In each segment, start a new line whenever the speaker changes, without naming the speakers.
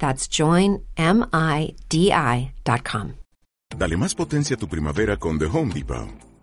That's joinmidi.com.
Dale más potencia a tu primavera con The Home Depot.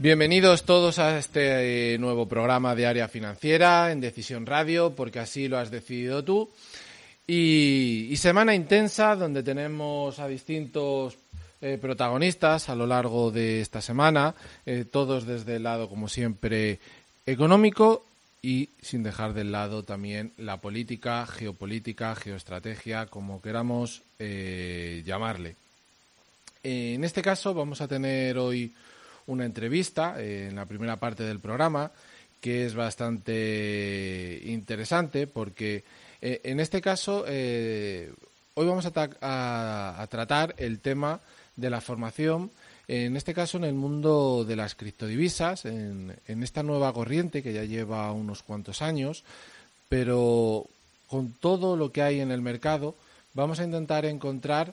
Bienvenidos todos a este eh, nuevo programa de área financiera en Decisión Radio, porque así lo has decidido tú. Y, semana intensa donde tenemos a distintos eh, protagonistas a lo largo de esta semana, eh, todos desde el lado, como siempre, económico y sin dejar de lado también la política, geopolítica, geoestrategia, como queramos llamarle. en este caso vamos a tener hoy una entrevista eh, en la primera parte del programa que es bastante interesante porque eh, en este caso eh, hoy vamos a, tratar el tema de la formación en este caso en el mundo de las criptodivisas, en, en, esta nueva corriente que ya lleva unos cuantos años, pero con todo lo que hay en el mercado, vamos a intentar encontrar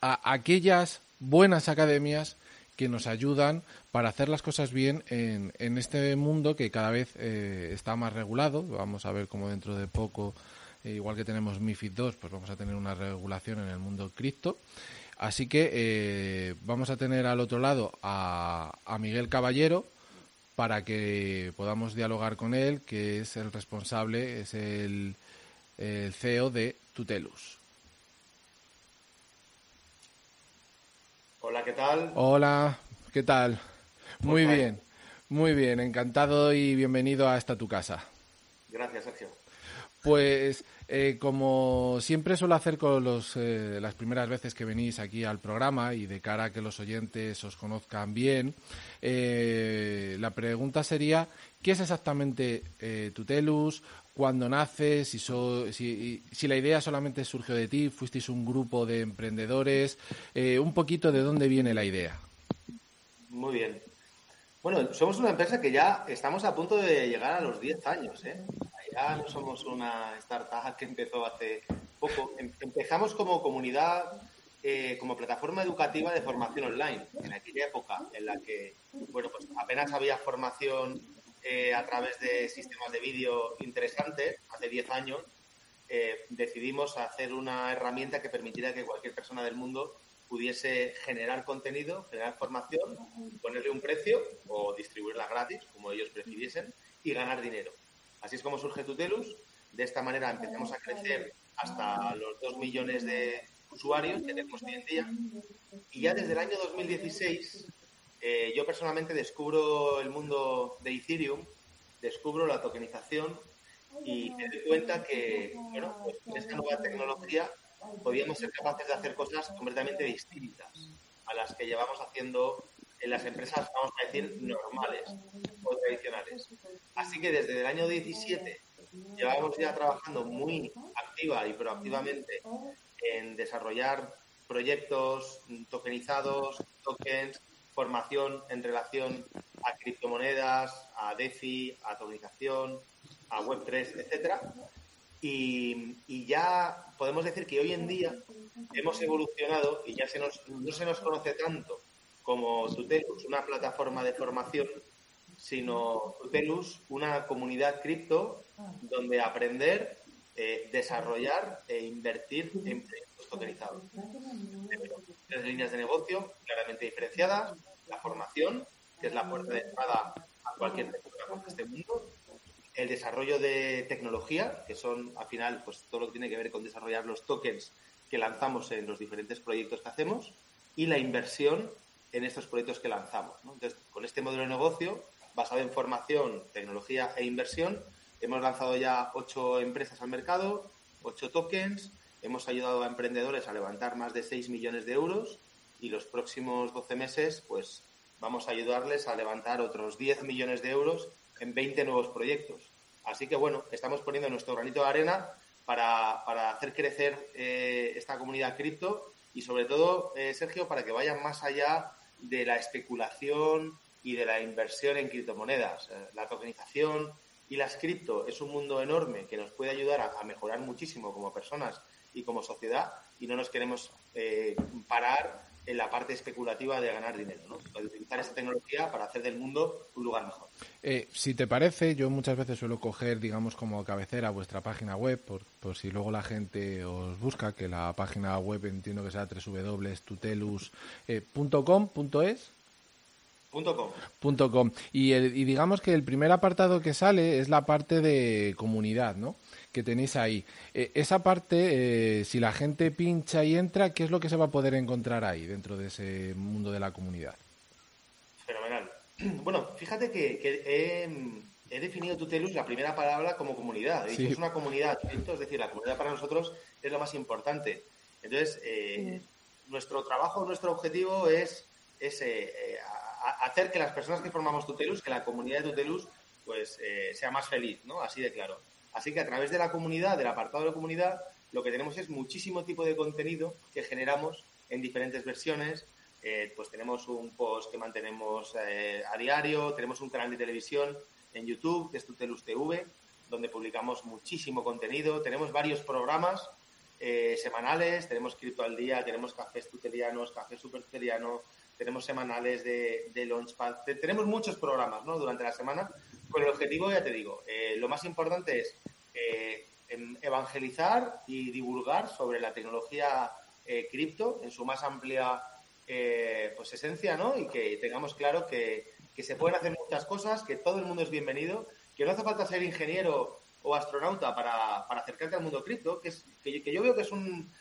a aquellas buenas academias que nos ayudan para hacer las cosas bien en, en este mundo que cada vez eh, está más regulado. Vamos a ver cómo dentro de poco, eh, igual que tenemos MIFID 2, pues vamos a tener una regulación en el mundo cripto. Así que eh, vamos a tener al otro lado a, Miguel Caballero para que podamos dialogar con él, que es el responsable, es el CEO de Tutelus.
Hola, ¿qué tal?
Hola, ¿qué tal? Muy bien, muy bien, encantado y bienvenido a esta tu casa.
Gracias, Sergio.
Pues eh, como siempre suelo hacer con los, eh, las primeras veces que venís aquí al programa y de cara a que los oyentes os conozcan bien, eh, la pregunta sería, ¿qué es exactamente Tutelus? Cuándo naces, si, si, si, la idea solamente surgió de ti, fuisteis un grupo de emprendedores, eh, un poquito de dónde viene la idea.
Muy bien. Bueno, somos una empresa que ya estamos a punto de llegar a los 10 años. ¿eh? Ya no somos una startup que empezó hace poco. Em, empezamos como comunidad, eh, como plataforma educativa de formación online, en aquella época en la que, bueno, pues apenas había formación eh, a través de sistemas de vídeo interesantes, hace 10 años, eh, decidimos hacer una herramienta que permitiera que cualquier persona del mundo pudiese generar contenido, generar formación, ponerle un precio o distribuirla gratis, como ellos prefiriesen, y ganar dinero. Así es como surge Tutelus. De esta manera empezamos a crecer hasta los 2 millones de usuarios que tenemos hoy en día. Y ya desde el año 2016 eh, yo personalmente descubro el mundo de Ethereum, descubro la tokenización y me doy cuenta que, bueno, pues con esta nueva tecnología podíamos ser capaces de hacer cosas completamente distintas a las que llevamos haciendo en las empresas, vamos a decir, normales o tradicionales. Así que desde el año 17 llevamos ya trabajando muy activa y proactivamente en desarrollar proyectos tokenizados, tokens, formación en relación a criptomonedas, a DeFi, a tokenización, a Web3, etcétera. Y, ya podemos decir que hoy en día hemos evolucionado y ya se nos, no se nos conoce tanto como Tutelus, una plataforma de formación, sino Tutelus, una comunidad cripto donde aprender, eh, desarrollar e invertir en proyectos tokenizados. Tres líneas de negocio claramente diferenciadas, la formación, que es la puerta de entrada a cualquier tecnología de este mundo, el desarrollo de tecnología, que son al final pues todo lo que tiene que ver con desarrollar los tokens que lanzamos en los diferentes proyectos que hacemos, y la inversión en estos proyectos que lanzamos. Entonces, con este modelo de negocio, basado en formación, tecnología e inversión, hemos lanzado ya ocho empresas al mercado, ocho tokens, hemos ayudado a emprendedores a levantar más de 6 millones de euros y los próximos 12 meses, pues vamos a ayudarles a levantar otros 10 millones de euros en 20 nuevos proyectos. Así que bueno, estamos poniendo nuestro granito de arena para, para hacer crecer eh, esta comunidad cripto y sobre todo, eh, Sergio, para que vayan más allá de la especulación y de la inversión en criptomonedas. Eh, la tokenización y las cripto es un mundo enorme que nos puede ayudar a, mejorar muchísimo como personas y como sociedad y no nos queremos parar en la parte especulativa de ganar dinero, ¿no? De utilizar esta tecnología para hacer del mundo un lugar mejor.
Eh, si te parece, yo muchas veces suelo coger, digamos, como cabecera vuestra página web, por, por si luego la gente os busca, que la página web entiendo que sea www.tutelus.com.es.
Punto
com. Y, y digamos que el primer apartado que sale es la parte de comunidad, ¿no? Que tenéis ahí. Eh, esa parte, eh, si la gente pincha y entra, ¿qué es lo que se va a poder encontrar ahí dentro de ese mundo de la comunidad?
Fenomenal. Bueno, fíjate que, he, definido Tutelus la primera palabra como comunidad. Es una comunidad, es decir, la comunidad para nosotros es lo más importante. Entonces, eh, nuestro trabajo, nuestro objetivo es, es hacer que las personas que formamos Tutelus, que la comunidad de Tutelus, pues sea más feliz, ¿no? Así de claro. Así que a través de la comunidad, del apartado de la comunidad, lo que tenemos es muchísimo tipo de contenido que generamos en diferentes versiones. Eh, pues tenemos un post que mantenemos eh, a diario, tenemos un canal de televisión en YouTube, que es Tutelus TV, donde publicamos muchísimo contenido. Tenemos varios programas eh, semanales, tenemos Cripto al Día, tenemos cafés tutelianos, café super tenemos semanales de, de Launchpad. Tenemos muchos programas ¿no? durante la semana con el objetivo, ya te digo, eh, lo más importante es eh, evangelizar y divulgar sobre la tecnología eh, cripto en su más amplia pues esencia, ¿no? Y que tengamos claro que, se pueden hacer muchas cosas, que todo el mundo es bienvenido, que no hace falta ser ingeniero o astronauta para, acercarte al mundo cripto, que, es, que, yo veo que es un,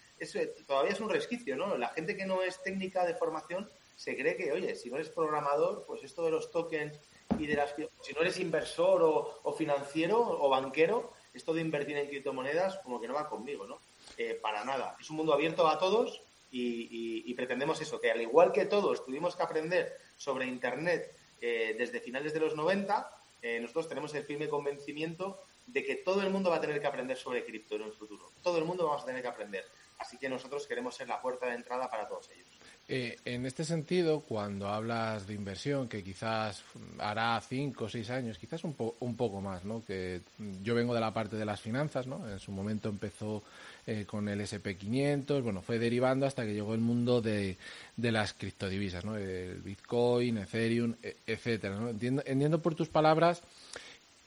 todavía es un resquicio, ¿no? La gente que no es técnica de formación se cree que, oye, si no eres programador, pues esto de los tokens y de las si no eres inversor o, financiero o banquero, esto de invertir en criptomonedas como que no va conmigo, ¿no? Eh, para nada. Es un mundo abierto a todos y, pretendemos eso, que al igual que todos tuvimos que aprender sobre Internet eh, desde finales de los 90, eh, nosotros tenemos el firme convencimiento de que todo el mundo va a tener que aprender sobre cripto en un futuro. Todo el mundo vamos a tener que aprender. Así que nosotros queremos ser la puerta de entrada para todos ellos.
Eh, en este sentido, cuando hablas de inversión, que quizás hará cinco o seis años, quizás un, un poco más, ¿no? Que yo vengo de la parte de las finanzas, ¿no? En su momento empezó eh, con el SP500, bueno, fue derivando hasta que llegó el mundo de, las criptodivisas, ¿no? El Bitcoin, Ethereum, e, etcétera. Entiendo, entiendo por tus palabras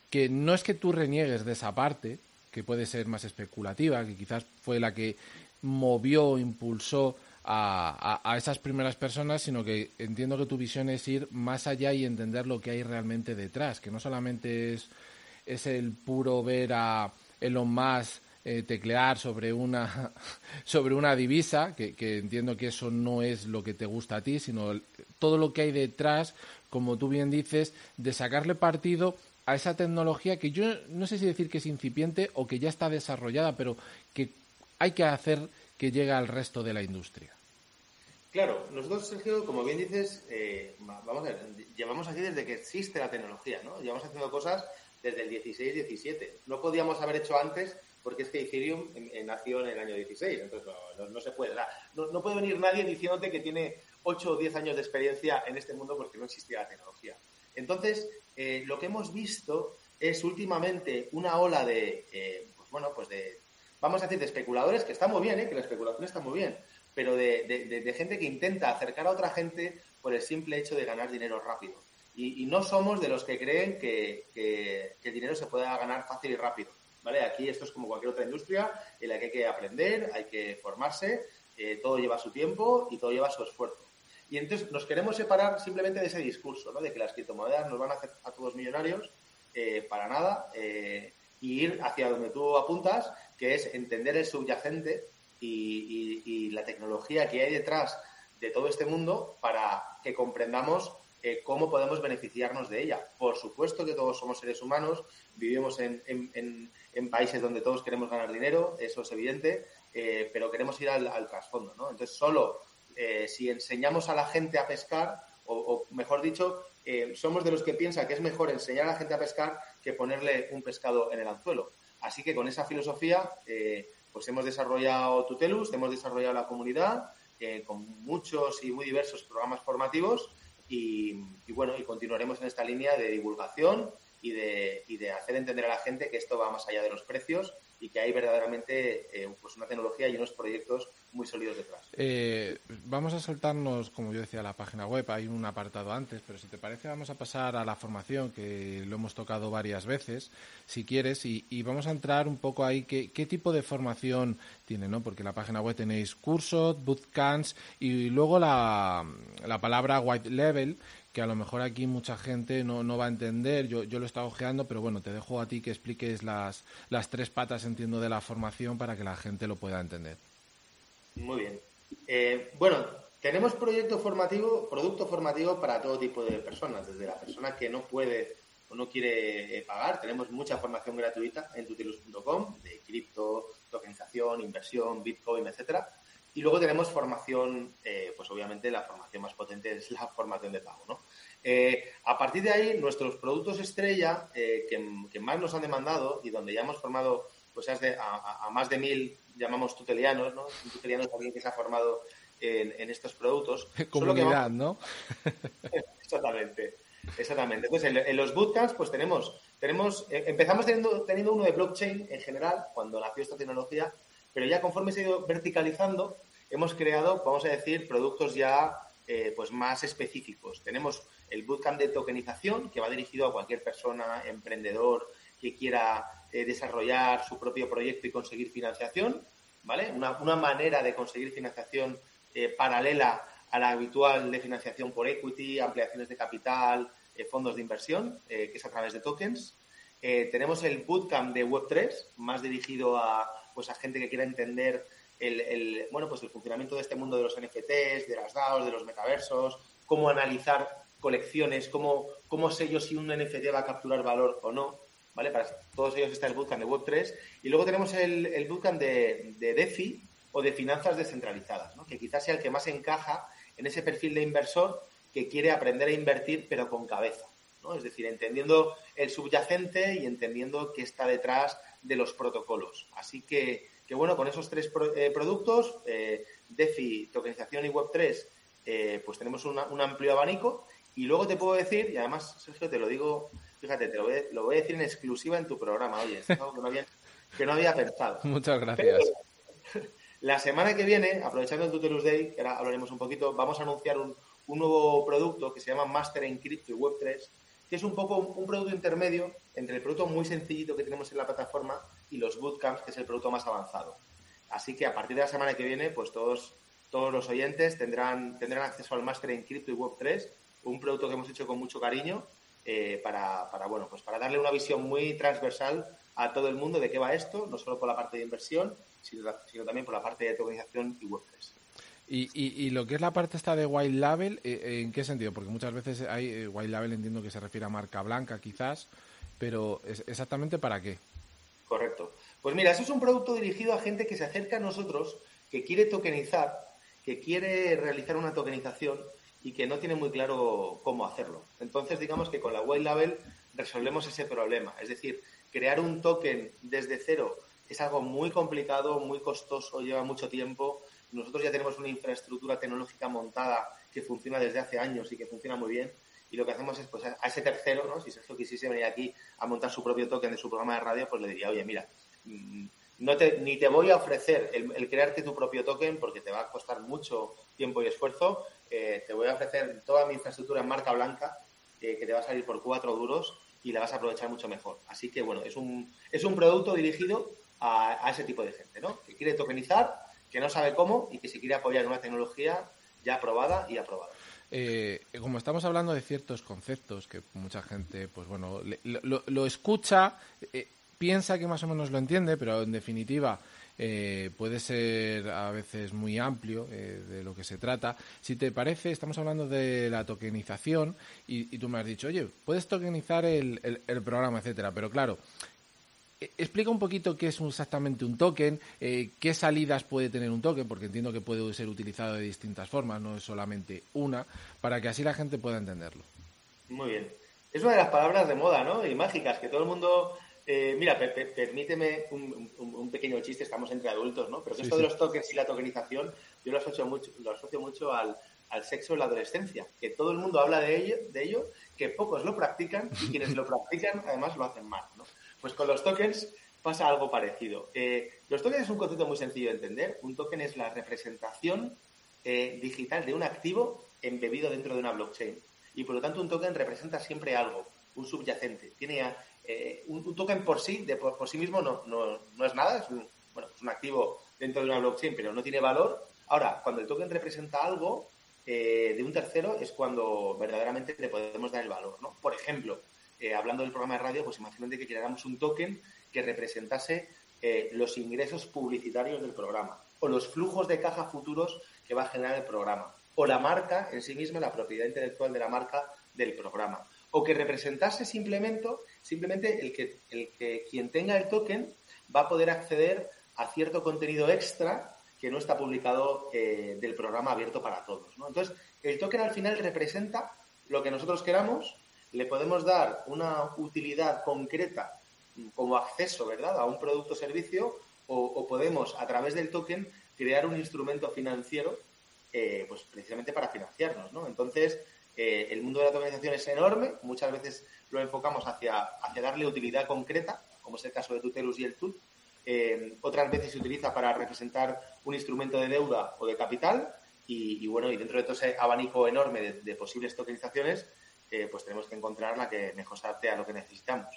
que no es que tú reniegues de esa parte, que puede ser más especulativa, que quizás fue la que movió, impulsó a, esas primeras personas, sino que entiendo que tu visión es ir más allá y entender lo que hay realmente detrás, que no solamente es, es el puro ver a Elon Musk eh, teclear sobre una, sobre una divisa, que, entiendo que eso no es lo que te gusta a ti, sino todo lo que hay detrás, como tú bien dices, de sacarle partido a esa tecnología que yo no sé si decir que es incipiente o que ya está desarrollada, pero que hay que hacer que llega al resto de la industria.
Claro, nosotros, Sergio, como bien dices, eh, vamos a ver, llevamos aquí desde que existe la tecnología, ¿no? Llevamos haciendo cosas desde el 16-17. No podíamos haber hecho antes porque es que Ethereum nació en el año 16, entonces no, se puede. No, puede venir nadie diciéndote que tiene 8 o 10 años de experiencia en este mundo porque no existía la tecnología. Entonces, eh, lo que hemos visto es últimamente una ola de, eh, bueno, pues de, vamos a decir, de especuladores, que está muy bien, ¿eh? que la especulación está muy bien, pero de, gente que intenta acercar a otra gente por el simple hecho de ganar dinero rápido. Y, no somos de los que creen que, el dinero se pueda ganar fácil y rápido. ¿vale? Aquí esto es como cualquier otra industria en la que hay que aprender, hay que formarse, eh, todo lleva su tiempo y todo lleva su esfuerzo. Y entonces nos queremos separar simplemente de ese discurso, ¿no? de que las criptomonedas nos van a hacer a todos millonarios, eh, para nada, eh, y ir hacia donde tú apuntas, que es entender el subyacente y, la tecnología que hay detrás de todo este mundo para que comprendamos eh, cómo podemos beneficiarnos de ella. Por supuesto que todos somos seres humanos, vivimos en, países donde todos queremos ganar dinero, eso es evidente, pero queremos ir al, trasfondo. ¿no? Entonces, solo si enseñamos a la gente a pescar, o mejor dicho, eh, somos de los que piensan que es mejor enseñar a la gente a pescar que ponerle un pescado en el anzuelo. Así que con esa filosofía, eh, pues hemos desarrollado Tutelus, hemos desarrollado la comunidad eh, con muchos y muy diversos programas formativos y, bueno, y continuaremos en esta línea de divulgación y de, y de hacer entender a la gente que esto va más allá de los precios y que hay verdaderamente pues una tecnología y unos proyectos muy sólidos detrás.
Eh, vamos a saltarnos, como yo decía, la página web. Hay un apartado antes, pero si te parece, vamos a pasar a la formación, que lo hemos tocado varias veces, si quieres, y, vamos a entrar un poco ahí. ¿Qué, tipo de formación tiene? ¿no? Porque en la página web tenéis cursos, bootcamps y luego la, la palabra white level, que a lo mejor aquí mucha gente no, no va a entender. Yo, yo lo he estado ojeando, pero bueno, te dejo a ti que expliques las, las tres patas, entiendo, de la formación para que la gente lo pueda entender.
Muy bien. Eh, bueno, tenemos proyecto formativo, producto formativo para todo tipo de personas, desde la persona que no puede o no quiere eh, pagar. Tenemos mucha formación gratuita en tutilus.com de cripto, tokenización, inversión, Bitcoin, etcétera. Y luego tenemos formación, eh, pues obviamente la formación más potente es la formación de pago, ¿no? a partir de ahí, nuestros productos estrella que, más nos han demandado y donde ya hemos formado pues a, a más de mil llamamos tutelianos, ¿no? Un tuteliano es alguien que se ha formado en, estos productos.
Comunidad, ¿no?
exactamente. Exactamente. Entonces, en, los bootcamps, pues tenemos, tenemos, eh, empezamos teniendo, teniendo uno de blockchain en general, cuando nació esta tecnología, pero ya conforme se ha ido verticalizando, hemos creado, vamos a decir, productos ya eh, pues más específicos. Tenemos el bootcamp de tokenización, que va dirigido a cualquier persona, emprendedor, que quiera eh, desarrollar su propio proyecto y conseguir financiación, ¿vale? Una, manera de conseguir financiación eh, paralela a la habitual de financiación por equity, ampliaciones de capital, fondos de inversión, que es a través de tokens. tenemos el bootcamp de Web3, más dirigido a, pues, a gente que quiera entender el, bueno, pues el funcionamiento de este mundo de los NFTs, de las DAOs, de los metaversos, cómo analizar colecciones, cómo, cómo sé yo si un NFT va a capturar valor o no. ¿vale? Para todos ellos está el bootcamp de Web3. Y luego tenemos el, el bootcamp de, de, DeFi o de finanzas descentralizadas, ¿no? que quizás sea el que más encaja en ese perfil de inversor que quiere aprender a invertir pero con cabeza. ¿no? Es decir, entendiendo el subyacente y entendiendo qué está detrás de los protocolos. Así que, que bueno, con esos tres eh, productos, eh, DeFi, tokenización y Web3, eh, pues tenemos un amplio abanico. Y luego te puedo decir, y además, Sergio, te lo digo Fíjate, te lo voy, a, decir en exclusiva en tu programa, oye, es algo que no había, pensado.
Muchas gracias.
la semana que viene, aprovechando el Tutelus Day, que ahora hablaremos un poquito, vamos a anunciar un, nuevo producto que se llama Master en Crypto y Web3, es un poco un, producto intermedio entre el producto muy sencillito que tenemos en la plataforma y los bootcamps, que es el producto más avanzado. Así que a partir de la semana que viene, pues todos, todos los oyentes tendrán, tendrán acceso al Master en Crypto y Web3, un producto que hemos hecho con mucho cariño eh, para, para, bueno, pues para darle una visión muy transversal a todo el mundo de qué va esto, no solo por la parte de inversión, sino, también por la parte de tokenización y WordPress.
Y, y, lo que es la parte esta de white label, eh, ¿en qué sentido? Porque muchas veces hay eh, white label, entiendo que se refiere a marca blanca quizás, pero ¿exactamente para qué?
Correcto. Pues mira, eso es un producto dirigido a gente que se acerca a nosotros, que quiere tokenizar, que quiere realizar una tokenización y que no tiene muy claro cómo hacerlo. Entonces, digamos que con la White Label resolvemos ese problema. Es decir, crear un token desde cero es algo muy complicado, muy costoso, lleva mucho tiempo. Nosotros ya tenemos una infraestructura tecnológica montada que funciona desde hace años y que funciona muy bien. Y lo que hacemos es, pues, a ese tercero, ¿no? si Sergio quisiese venir aquí a montar su propio token de su programa de radio, pues le diría, oye, mira, mm, no te, ni te voy a ofrecer el, crearte tu propio token porque te va a costar mucho tiempo y esfuerzo. Eh, te voy a ofrecer toda mi infraestructura en marca blanca que te va a salir por cuatro duros y la vas a aprovechar mucho mejor. Así que, bueno, es un, es un producto dirigido a, a ese tipo de gente, ¿no? Que quiere tokenizar, que no sabe cómo y que se quiere apoyar una tecnología ya aprobada y aprobada.
Eh, como estamos hablando de ciertos conceptos que mucha gente, pues bueno, lo, escucha, eh, piensa que más o menos lo entiende, pero en definitiva eh, puede ser a veces muy amplio de lo que se trata. Si te parece, estamos hablando de la tokenización y, tú me has dicho, oye, puedes tokenizar el, el programa, etcétera, pero claro, explica un poquito qué es exactamente un token, eh, qué salidas puede tener un token, porque entiendo que puede ser utilizado de distintas formas, no es solamente una, para que así la gente pueda entenderlo.
Muy bien. Es una de las palabras de moda, ¿no? Y mágicas, que todo el mundo... Eh, mira, permíteme un, pequeño chiste, estamos entre adultos, ¿no? Pero esto de los tokens y la tokenización, yo lo asocio mucho, lo asocio mucho al, sexo en la adolescencia, que todo el mundo habla de ello, de ello, que pocos lo practican y quienes lo practican además lo hacen mal, ¿no? Pues con los tokens pasa algo parecido. Eh, los tokens es un concepto muy sencillo de entender. Un token es la representación eh, digital de un activo embebido dentro de una blockchain. Y por lo tanto un token representa siempre algo, un subyacente. Tiene eh, un, token por sí, de, por, sí mismo no, no, es nada, es un, es un activo dentro de una blockchain, pero no tiene valor. Ahora, cuando el token representa algo de un tercero es cuando verdaderamente le podemos dar el valor. ¿no? Por ejemplo, eh, hablando del programa de radio, pues imagínate que creáramos un token que representase eh, los ingresos publicitarios del programa o los flujos de caja futuros que va a generar el programa o la marca en sí misma, la propiedad intelectual de la marca del programa o que representase simplemente, simplemente el que, el que quien tenga el token va a poder acceder a cierto contenido extra que no está publicado eh, del programa abierto para todos. Entonces, el token al final representa lo que nosotros queramos le podemos dar una utilidad concreta como acceso, ¿verdad?, a un producto o servicio o, podemos, a través del token, crear un instrumento financiero, eh, pues precisamente para financiarnos, ¿no? Entonces, eh, el mundo de la tokenización es enorme, muchas veces lo enfocamos hacia, hacia darle utilidad concreta, como es el caso de Tutelus y el TUT, eh, otras veces se utiliza para representar un instrumento de deuda o de capital y, bueno, y dentro de todo ese abanico enorme de, de posibles tokenizaciones, pues tenemos que encontrar la que mejor se adapte a lo que necesitamos.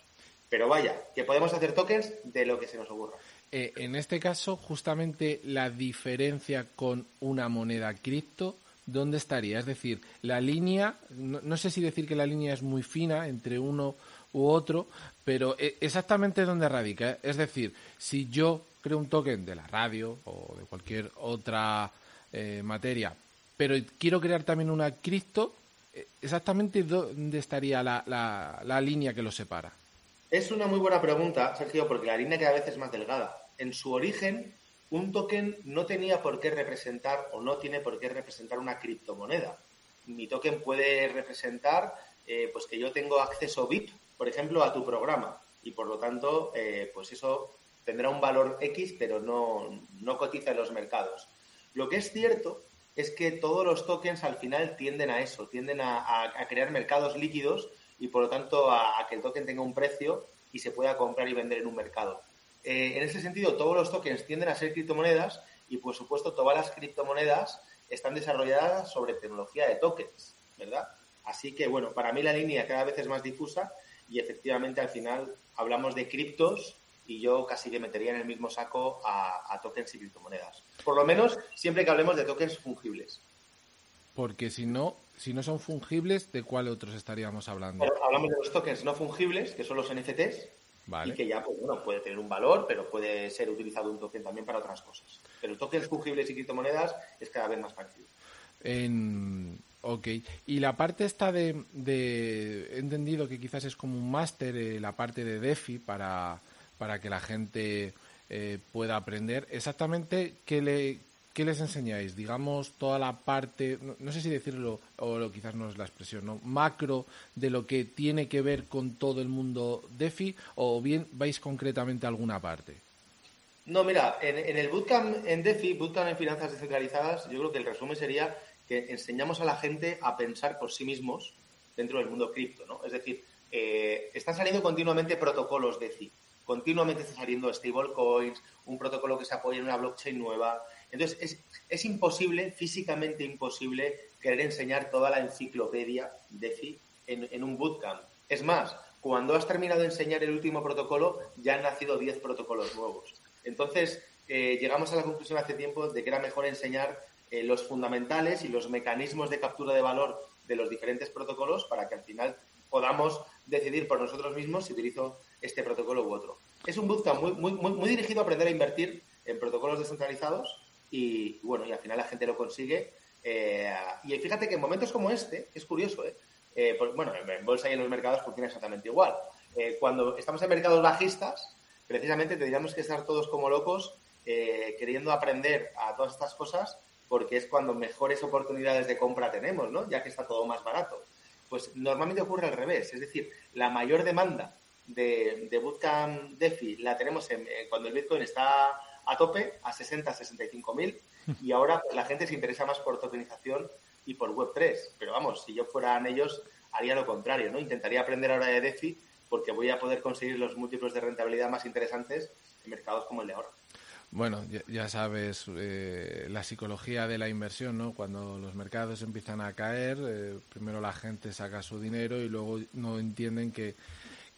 Pero vaya, que podemos hacer tokens de lo que se nos ocurra.
Eh, en este caso, justamente la diferencia con una moneda cripto, ¿dónde estaría? Es decir, la línea, no, sé si decir que la línea es muy fina entre uno u otro, pero eh, exactamente dónde radica. Es decir, si yo creo un token de la radio o de cualquier otra eh, materia, pero quiero crear también una cripto, exactamente dónde estaría la, línea que los separa.
Es una muy buena pregunta, Sergio, porque la línea cada vez es más delgada. En su origen, un token no tenía por qué representar o no tiene por qué representar una criptomoneda. Mi token puede representar eh, pues que yo tengo acceso VIP, por ejemplo, a tu programa y por lo tanto, eh, pues eso tendrá un valor X, pero no, no cotiza en los mercados. Lo que es cierto es que todos los tokens al final tienden a eso, tienden a, crear mercados líquidos y por lo tanto a, que el token tenga un precio y se pueda comprar y vender en un mercado. Eh, en ese sentido, todos los tokens tienden a ser criptomonedas y por supuesto todas las criptomonedas están desarrolladas sobre tecnología de tokens, ¿verdad? Así que bueno, para mí la línea cada vez es más difusa y efectivamente al final hablamos de criptos y yo casi que metería en el mismo saco a, tokens y criptomonedas. Por lo menos siempre que hablemos de tokens fungibles.
Porque si no, si no son fungibles, ¿de cuál otros estaríamos hablando?
hablamos de los tokens no fungibles, que son los NFTs, y que ya pues, bueno, puede tener un valor, pero puede ser utilizado un token también para otras cosas. Pero tokens fungibles y criptomonedas es cada vez más parecido.
En... Ok, y la parte esta de, He entendido que quizás es como un máster, eh, la parte de DeFi para, para que la gente eh, pueda aprender. Exactamente, ¿qué, le, ¿qué les enseñáis? Digamos, toda la parte, no, sé si decirlo, o quizás no es la expresión, ¿no? macro de lo que tiene que ver con todo el mundo DeFi, o bien vais concretamente a alguna parte.
No, mira, en, el bootcamp en DeFi, bootcamp en finanzas descentralizadas, yo creo que el resumen sería que enseñamos a la gente a pensar por sí mismos dentro del mundo cripto, ¿no? Es decir, eh, están saliendo continuamente protocolos DeFi continuamente está saliendo stablecoins, un protocolo que se apoya en una blockchain nueva. Entonces, es, es imposible, físicamente imposible, querer enseñar toda la enciclopedia DeFi en, en un bootcamp. Es más, cuando has terminado de enseñar el último protocolo, ya han nacido 10 protocolos nuevos. Entonces, eh, llegamos a la conclusión hace tiempo de que era mejor enseñar eh, los fundamentales y los mecanismos de captura de valor de los diferentes protocolos para que al final podamos decidir por nosotros mismos si utilizo este protocolo u otro. Es un bootcamp muy, muy, muy, dirigido a aprender a invertir en protocolos descentralizados y, bueno, y al final la gente lo consigue. Eh, y fíjate que en momentos como este, es curioso, ¿eh? bueno, en bolsa y en los mercados funciona exactamente igual. cuando estamos en mercados bajistas, precisamente tendríamos que estar todos como locos queriendo aprender a todas estas cosas porque es cuando mejores oportunidades de compra tenemos, ¿no? Ya que está todo más barato. Pues normalmente ocurre al revés, es decir, la mayor demanda de, de Bootcamp DeFi la tenemos en, cuando el Bitcoin está a tope, a 60, 65 mil, y ahora pues, la gente se interesa más por tokenización y por Web3. Pero vamos, si yo fueran ellos, haría lo contrario, ¿no? Intentaría aprender ahora de DeFi porque voy a poder conseguir los múltiplos de rentabilidad más interesantes en mercados como el de ahora.
Bueno, ya, sabes eh, la psicología de la inversión, ¿no? Cuando los mercados empiezan a caer, eh, primero la gente saca su dinero y luego no entienden que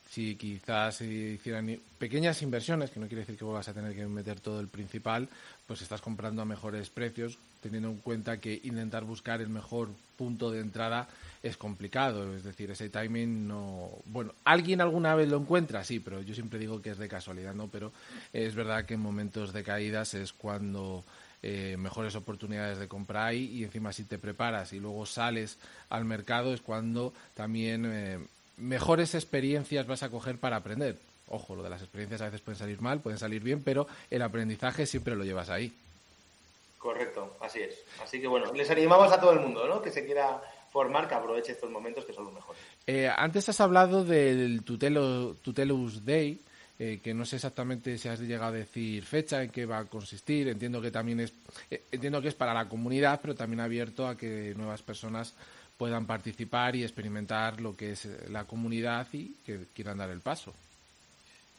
si quizás hicieran pequeñas inversiones, que no quiere decir que vas a tener que meter todo el principal, pues estás comprando a mejores precios, teniendo en cuenta que intentar buscar el mejor punto de entrada es complicado, es decir, ese timing no... Bueno, ¿alguien alguna vez lo encuentra? Sí, pero yo siempre digo que es de casualidad, ¿no? Pero es verdad que en momentos de caídas es cuando eh, mejores oportunidades de compra hay y encima si te preparas y luego sales al mercado es cuando también eh, mejores experiencias vas a coger para aprender. Ojo, lo de las experiencias a veces pueden salir mal, pueden salir bien, pero el aprendizaje siempre lo llevas ahí.
Correcto, así es. Así que bueno, les animamos a todo el mundo, ¿no? Que se quiera formar, que aproveche estos momentos que son los mejores.
Eh, antes has hablado del Tutelo, Tutelus Day, eh, que no sé exactamente si has llegado a decir fecha, en qué va a consistir. Entiendo que también es, eh, entiendo que es para la comunidad, pero también abierto a que nuevas personas puedan participar y experimentar lo que es eh, la comunidad y que quieran dar el paso.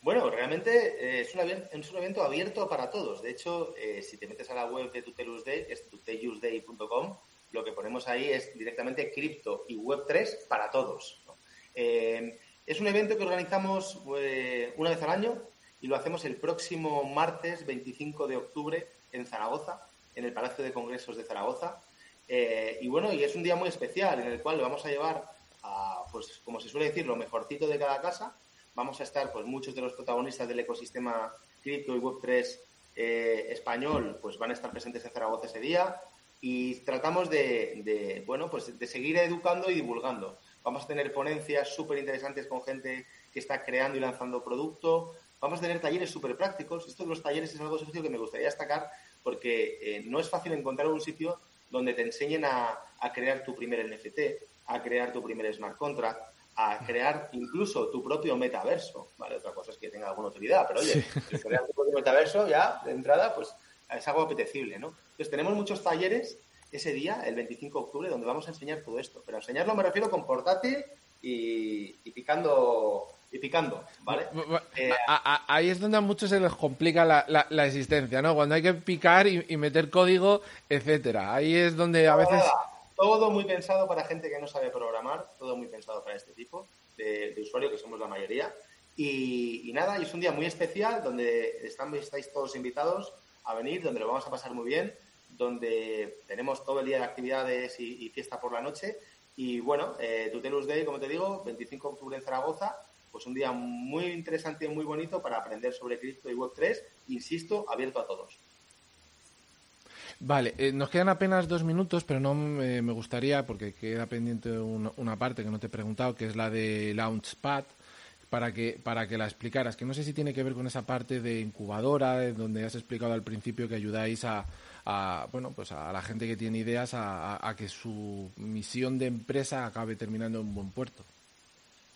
Bueno, realmente eh, es, un es, un evento abierto para todos. De hecho, eh, si te metes a la web de Tutelus Day, que es tutelusday.com, lo que ponemos ahí es directamente cripto y Web3 para todos. es un evento que organizamos una vez al año y lo hacemos el próximo martes 25 de octubre en Zaragoza, en el Palacio de Congresos de Zaragoza. Eh, y bueno, y es un día muy especial en el cual vamos a llevar a, pues como se suele decir, lo mejorcito de cada casa. Vamos a estar, pues muchos de los protagonistas del ecosistema cripto y Web3 eh, español, pues van a estar presentes en Zaragoza ese día y tratamos de, bueno, pues de seguir educando y divulgando. Vamos a tener ponencias súper interesantes con gente que está creando y lanzando producto. Vamos a tener talleres súper prácticos. Esto de los talleres es algo que me gustaría destacar porque eh, no es fácil encontrar un sitio donde te enseñen a, crear tu primer NFT, a crear tu primer smart contract, a crear incluso tu propio metaverso. Vale, otra cosa es que tenga alguna utilidad, pero oye, crear tu propio metaverso ya de entrada, pues es algo apetecible, ¿no? Entonces tenemos muchos talleres ese día, el 25 de octubre, donde vamos a enseñar todo esto. Pero a enseñarlo me refiero con portátil y picando y picando, ¿vale?
Eh, ahí es donde a muchos se les complica la, la, existencia, ¿no? Cuando hay que picar y, meter código, etcétera. Ahí es donde a veces...
Todo muy pensado para gente que no sabe programar, todo muy pensado para este tipo de, de usuario, que somos la mayoría. Y, nada, y es un día muy especial donde están, estáis todos invitados a venir, donde lo vamos a pasar muy bien, donde tenemos todo el día de actividades y, fiesta por la noche. Y bueno, eh, Tutelus Day, como te digo, 25 de octubre en Zaragoza, pues un día muy interesante y muy bonito para aprender sobre cripto y Web3, insisto, abierto a todos.
Vale, eh, nos quedan apenas dos minutos, pero no me gustaría, porque queda pendiente una, parte que no te he preguntado, que es la de Launchpad, para que, para que la explicaras, que no sé si tiene que ver con esa parte de incubadora, donde has explicado al principio que ayudáis a, bueno, pues a la gente que tiene ideas a, a que su misión de empresa acabe terminando en buen puerto.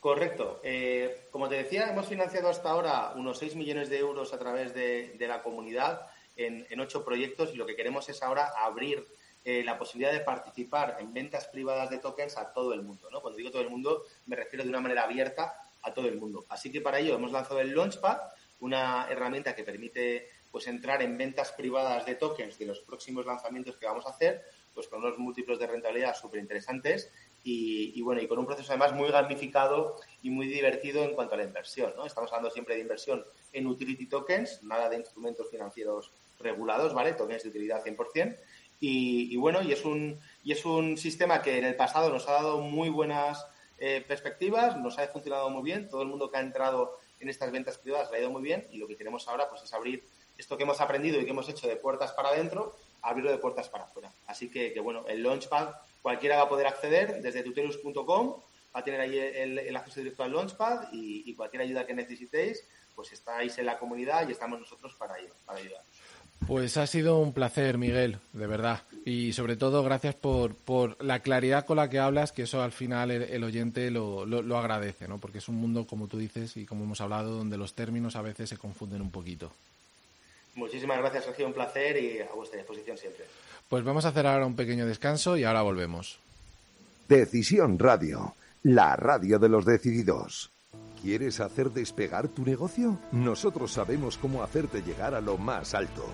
Correcto. Eh, como te decía, hemos financiado hasta ahora unos 6 millones de euros a través de, la comunidad en, ocho proyectos y lo que queremos es ahora abrir eh, la posibilidad de participar en ventas privadas de tokens a todo el mundo. Cuando digo todo el mundo, me refiero de una manera abierta a todo el mundo. Así que para ello hemos lanzado el Launchpad, una herramienta que permite pues entrar en ventas privadas de tokens de los próximos lanzamientos que vamos a hacer, pues con unos múltiplos de rentabilidad súper interesantes y, bueno, y con un proceso además muy gamificado y muy divertido en cuanto a la inversión, ¿no? Estamos hablando siempre de inversión en utility tokens, nada de instrumentos financieros regulados, ¿vale? Tokens de utilidad 100%. Y, bueno, y es, un, y es un sistema que en el pasado nos ha dado muy buenas eh, perspectivas, nos ha funcionado muy bien, todo el mundo que ha entrado en estas ventas privadas le ha ido muy bien y lo que queremos ahora pues es abrir esto que hemos aprendido y que hemos hecho de puertas para adentro, abrirlo de puertas para afuera. Así que, que bueno, el Launchpad cualquiera va a poder acceder desde tutelus.com, va a tener ahí el, acceso directo al Launchpad y, cualquier ayuda que necesitéis, pues estáis en la comunidad y estamos nosotros para, para ayudar.
Pues ha sido un placer, Miguel, de verdad. Y sobre todo, gracias por, por la claridad con la que hablas, que eso al final el, oyente lo, lo, agradece, ¿no? Porque es un mundo, como tú dices y como hemos hablado, donde los términos a veces se confunden un poquito.
Muchísimas gracias, Sergio. Un placer y a vuestra disposición siempre.
Pues vamos a hacer ahora un pequeño descanso y ahora volvemos.
Decisión Radio, la radio de los decididos. ¿Quieres hacer despegar tu negocio? Nosotros sabemos cómo hacerte llegar a lo más alto.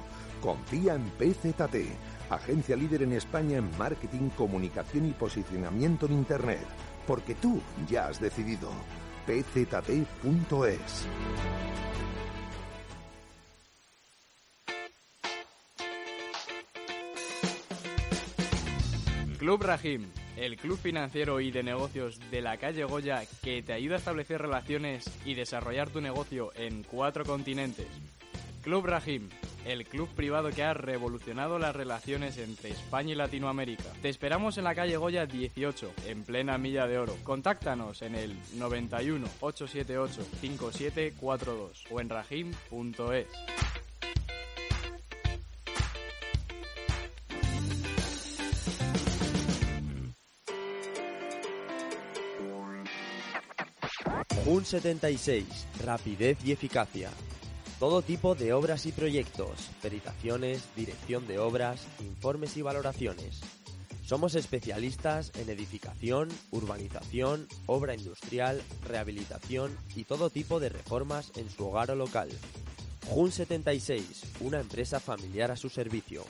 Confía en PZT, agencia líder en España en marketing, comunicación y posicionamiento en Internet, porque tú ya has decidido. pzt.es.
Club Rahim, el club financiero y de negocios de la calle Goya que te ayuda a establecer relaciones y desarrollar tu negocio en cuatro continentes. Club Rahim, el club privado que ha revolucionado las relaciones entre España y Latinoamérica. Te esperamos en la calle Goya 18, en plena Milla de Oro. Contáctanos en el 91 878 5742 o en rahim.es.
Un 76, rapidez y eficacia. Todo tipo de obras y proyectos, peritaciones, dirección de obras, informes y valoraciones. Somos especialistas en edificación, urbanización, obra industrial, rehabilitación y todo tipo de reformas en su hogar o local. Jun 76, una empresa familiar a su servicio.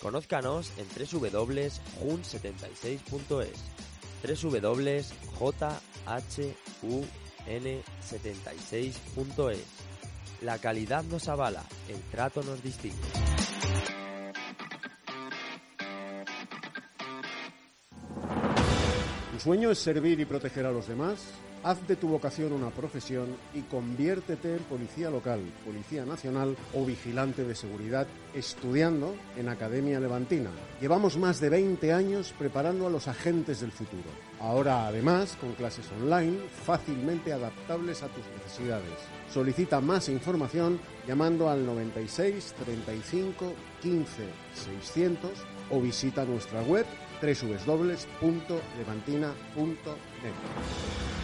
Conózcanos en www.jun76.es. www.jhu n76.es. La calidad nos avala, el trato nos distingue.
¿Tu sueño es servir y proteger a los demás? Haz de tu vocación una profesión y conviértete en policía local, policía nacional o vigilante de seguridad estudiando en Academia Levantina. Llevamos más de 20 años preparando a los agentes del futuro. Ahora además con clases online fácilmente adaptables a tus necesidades. Solicita más información llamando al 96 35 15 600 o visita nuestra web www.levantina.net.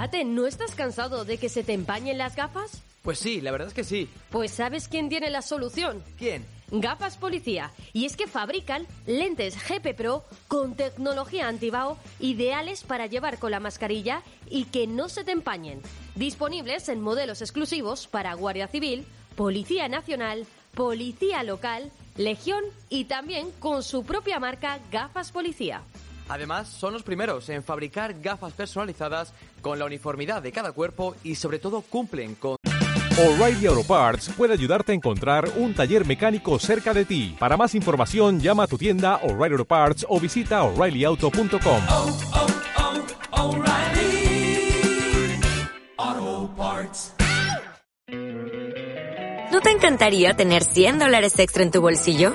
Tate, ¿no estás cansado de que se te empañen las gafas?
Pues sí, la verdad es que sí.
Pues ¿sabes quién tiene la solución?
¿Quién?
Gafas Policía. Y es que fabrican lentes GP Pro con tecnología antibao ideales para llevar con la mascarilla y que no se te empañen. Disponibles en modelos exclusivos para Guardia Civil, Policía Nacional, Policía Local, Legión y también con su propia marca Gafas Policía.
Además, son los primeros en fabricar gafas personalizadas con la uniformidad de cada cuerpo y sobre todo cumplen con...
O'Reilly Auto Parts puede ayudarte a encontrar un taller mecánico cerca de ti. Para más información, llama a tu tienda O'Reilly Auto Parts o visita oreillyauto.com.
¿No te encantaría tener 100 dólares extra en tu bolsillo?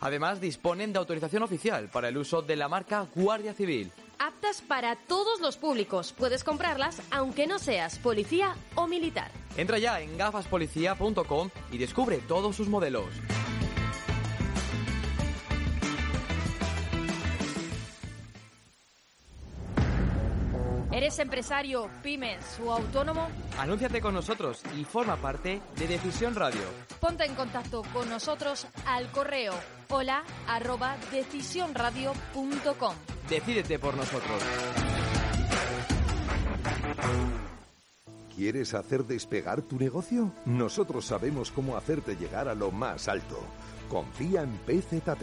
Además, disponen de autorización oficial para el uso de la marca Guardia Civil.
Aptas para todos los públicos. Puedes comprarlas aunque no seas policía o militar.
Entra ya en gafaspolicía.com y descubre todos sus modelos.
¿Eres empresario, pymes o autónomo?
Anúnciate con nosotros y forma parte de Decisión Radio.
Ponte en contacto con nosotros al correo hola arroba decisionradio.com.
Decídete por nosotros.
¿Quieres hacer despegar tu negocio? Nosotros sabemos cómo hacerte llegar a lo más alto. Confía en PZT,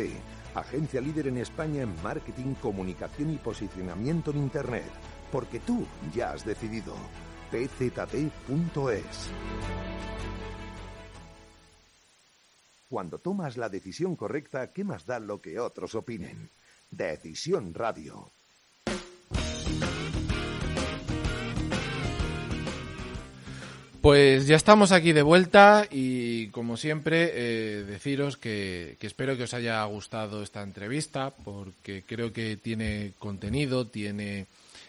agencia líder en España en marketing, comunicación y posicionamiento en Internet. Porque tú ya has decidido. PZT.es. Cuando tomas la decisión correcta, ¿qué más da lo que otros opinen? Decisión Radio.
Pues ya estamos aquí de vuelta y como siempre eh, deciros que, espero que os haya gustado esta entrevista porque creo que tiene contenido, tiene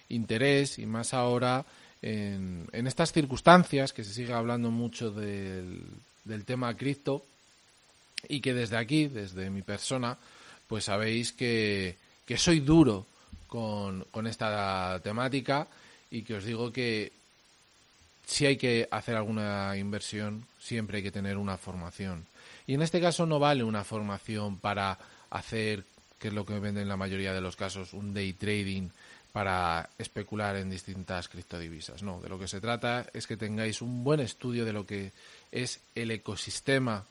interés y más ahora en, en estas circunstancias que se sigue hablando mucho del, tema cripto y que desde aquí, desde mi persona, pues sabéis que, que soy duro con, con esta temática y que os digo que si hay que hacer alguna inversión, siempre hay que tener una formación. Y en este caso no vale una formación para hacer, que es lo que venden en la mayoría de los casos, un day trading para especular en distintas criptodivisas. No, de lo que se trata es que tengáis un buen estudio de lo que es el ecosistema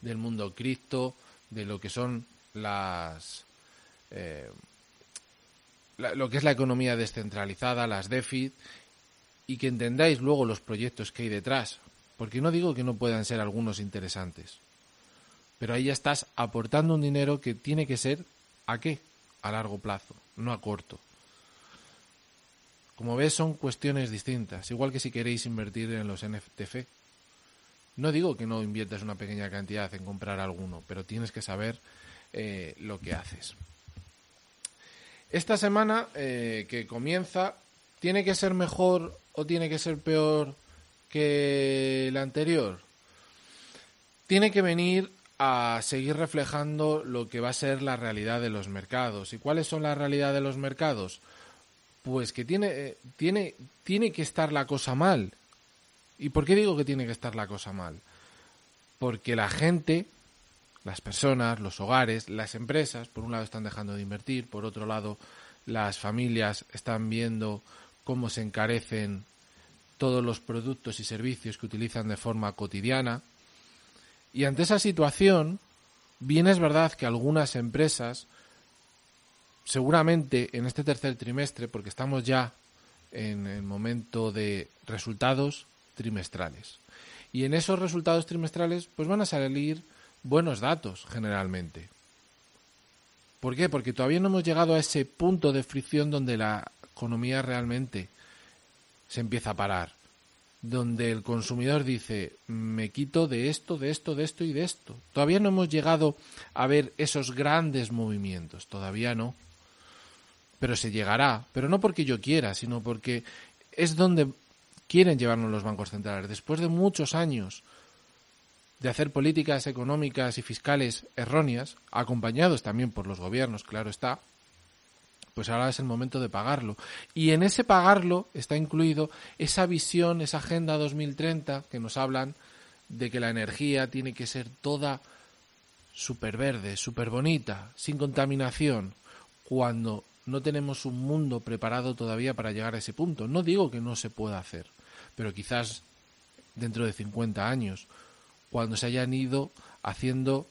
del mundo cripto, de lo que son las... Eh, lo que es la economía descentralizada, las DeFi, y que entendáis luego los proyectos que hay detrás, porque no digo que no puedan ser algunos interesantes, pero ahí ya estás aportando un dinero que tiene que ser a qué? A largo plazo, no a corto. Como ves, son cuestiones distintas, igual que si queréis invertir en los NFTF. No digo que no inviertas una pequeña cantidad en comprar alguno, pero tienes que saber eh, lo que haces. Esta semana eh, que comienza, ¿tiene que ser mejor o tiene que ser peor que la anterior? Tiene que venir a seguir reflejando lo que va a ser la realidad de los mercados. ¿Y cuáles son la realidad de los mercados? Pues que tiene, eh, tiene, tiene que estar la cosa mal. ¿Y por qué digo que tiene que estar la cosa mal? Porque la gente, las personas, los hogares, las empresas, por un lado están dejando de invertir, por otro lado las familias están viendo cómo se encarecen todos los productos y servicios que utilizan de forma cotidiana. Y ante esa situación, bien es verdad que algunas empresas, seguramente en este tercer trimestre, porque estamos ya en el momento de resultados trimestrales, y en esos resultados trimestrales pues van a salir buenos datos generalmente. ¿Por qué? Porque todavía no hemos llegado a ese punto de fricción donde la economía realmente se empieza a parar, donde el consumidor dice, me quito de esto, de esto, de esto y de esto. Todavía no hemos llegado a ver esos grandes movimientos, todavía no. Pero se llegará, pero no porque yo quiera, sino porque es donde quieren llevarnos los bancos centrales. Después de muchos años de hacer políticas económicas y fiscales erróneas, acompañados también por los gobiernos, claro está, pues ahora es el momento de pagarlo. Y en ese pagarlo está incluido esa visión, esa Agenda 2030 que nos hablan de que la energía tiene que ser toda súper verde, súper bonita, sin contaminación, cuando no tenemos un mundo preparado todavía para llegar a ese punto. No digo que no se pueda hacer, pero quizás dentro de 50 años, cuando se hayan ido haciendo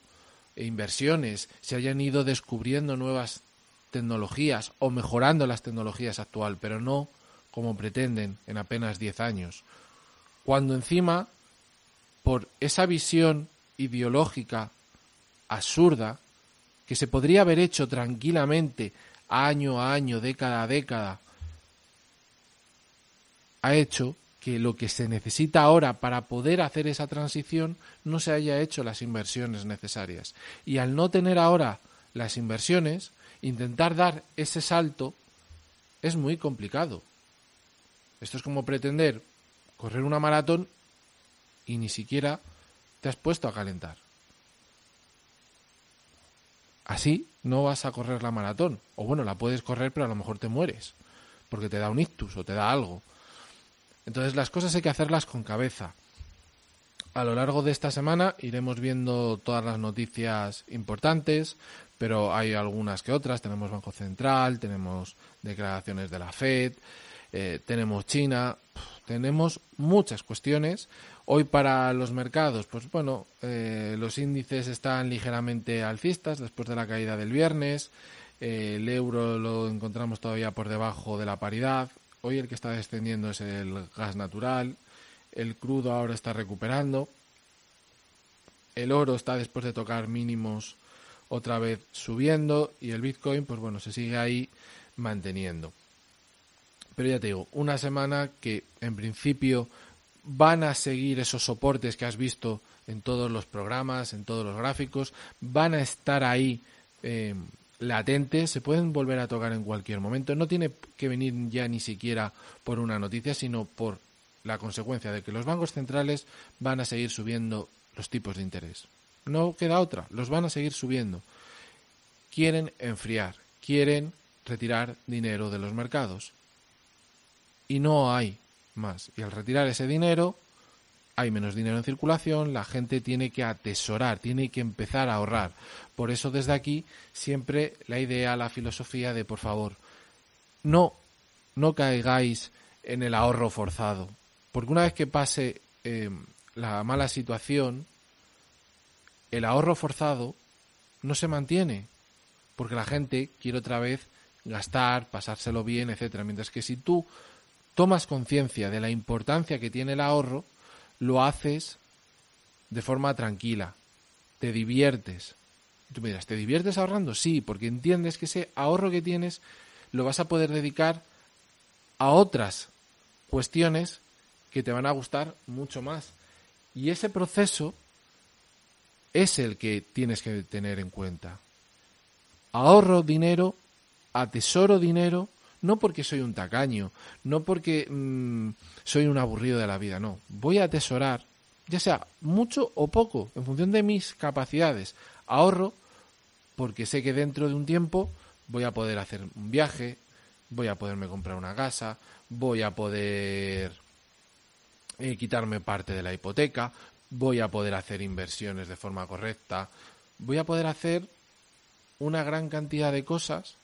inversiones, se hayan ido descubriendo nuevas tecnologías o mejorando las tecnologías actual, pero no como pretenden en apenas 10 años. Cuando encima, por esa visión ideológica absurda, que se podría haber hecho tranquilamente año a año, década a década, ha hecho que lo que se necesita ahora para poder hacer esa transición no se haya hecho las inversiones necesarias. Y al no tener ahora las inversiones, intentar dar ese salto es muy complicado. Esto es como pretender correr una maratón y ni siquiera te has puesto a calentar. Así no vas a correr la maratón. O bueno, la puedes correr, pero a lo mejor te mueres. Porque te da un ictus o te da algo. Entonces las cosas hay que hacerlas con cabeza. A lo largo de esta semana iremos viendo todas las noticias importantes, pero hay algunas que otras. Tenemos Banco Central, tenemos declaraciones de la Fed, eh, tenemos China, tenemos muchas cuestiones. Hoy para los mercados, pues bueno, eh, los índices están ligeramente alcistas después de la caída del viernes. Eh, el euro lo encontramos todavía por debajo de la paridad. Hoy el que está descendiendo es el gas natural. El crudo ahora está recuperando. El oro está después de tocar mínimos otra vez subiendo y el Bitcoin, pues bueno, se sigue ahí manteniendo. Pero ya te digo, una semana que en principio van a seguir esos soportes que has visto en todos los programas, en todos los gráficos, van a estar ahí eh, latentes, se pueden volver a tocar en cualquier momento. No tiene que venir ya ni siquiera por una noticia, sino por la consecuencia de que los bancos centrales van a seguir subiendo los tipos de interés. No queda otra, los van a seguir subiendo. Quieren enfriar, quieren retirar dinero de los mercados y no hay más. Y al retirar ese dinero, hay menos dinero en circulación, la gente tiene que atesorar, tiene que empezar a ahorrar. Por eso desde aquí siempre la idea, la filosofía de por favor, no, no caigáis en el ahorro forzado. Porque una vez que pase eh, la mala situación, el ahorro forzado no se mantiene. Porque la gente quiere otra vez gastar, pasárselo bien, etcétera. Mientras que si tú tomas conciencia de la importancia que tiene el ahorro, lo haces de forma tranquila, te diviertes. Tú me ¿te diviertes ahorrando? Sí, porque entiendes que ese ahorro que tienes lo vas a poder dedicar a otras cuestiones que te van a gustar mucho más. Y ese proceso es el que tienes que tener en cuenta. Ahorro dinero, atesoro dinero no porque soy un tacaño, no porque mm, soy un aburrido de la vida, no. Voy a atesorar, ya sea mucho o poco, en función de mis capacidades. Ahorro porque sé que dentro de un tiempo voy a poder hacer un viaje, voy a poderme comprar una casa, voy a poder eh, quitarme parte de la hipoteca, voy a poder hacer inversiones de forma correcta, voy a poder hacer una gran cantidad de cosas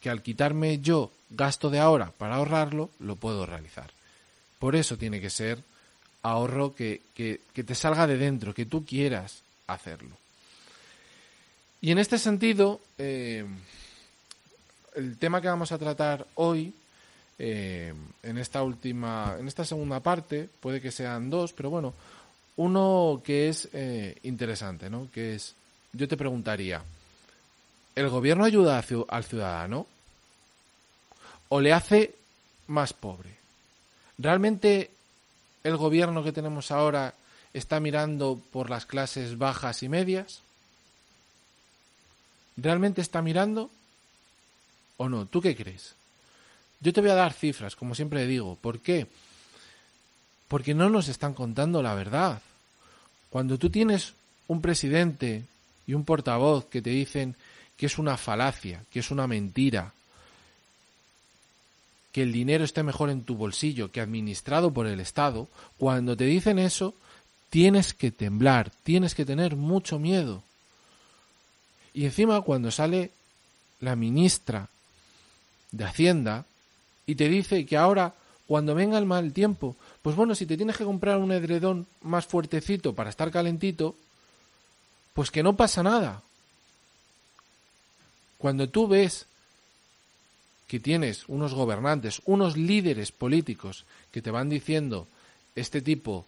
que al quitarme yo gasto de ahora para ahorrarlo, lo puedo realizar. Por eso tiene que ser ahorro que, que, te salga de dentro, que tú quieras hacerlo. Y en este sentido, eh, el tema que vamos a tratar hoy, eh, en esta última, en esta segunda parte, puede que sean dos, pero bueno, uno que es eh, interesante, ¿no? Que es, yo te preguntaría, ¿El gobierno ayuda al ciudadano? ¿O le hace más pobre? ¿Realmente el gobierno que tenemos ahora está mirando por las clases bajas y medias? ¿Realmente está mirando? ¿O no? ¿Tú qué crees? Yo te voy a dar cifras, como siempre digo. ¿Por qué? Porque no nos están contando la verdad. Cuando tú tienes un presidente y un portavoz que te dicen que es una falacia, que es una mentira, que el dinero esté mejor en tu bolsillo que administrado por el Estado, cuando te dicen eso, tienes que temblar, tienes que tener mucho miedo. Y encima cuando sale la ministra de Hacienda y te dice que ahora, cuando venga el mal tiempo, pues bueno, si te tienes que comprar un edredón más fuertecito para estar calentito, pues que no pasa nada, cuando tú ves que tienes unos gobernantes, unos líderes políticos que te van diciendo este tipo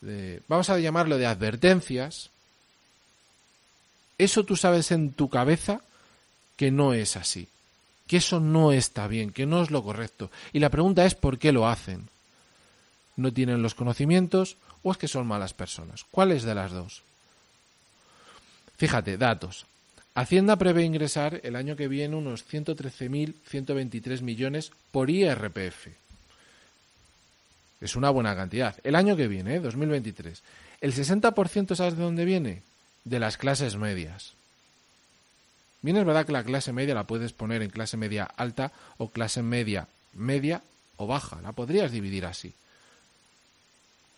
de, vamos a llamarlo de advertencias, eso tú sabes en tu cabeza que no es así, que eso no está bien, que no es lo correcto. Y la pregunta es ¿por qué lo hacen? ¿No tienen los conocimientos o es que son malas personas? ¿Cuál es de las dos? Fíjate, datos. Hacienda prevé ingresar el año que viene unos 113.123 millones por IRPF. Es una buena cantidad. El año que viene, ¿eh? 2023, el 60% ¿sabes de dónde viene? De las clases medias. Bien es verdad que la clase media la puedes poner en clase media alta o clase media media o baja. La podrías dividir así.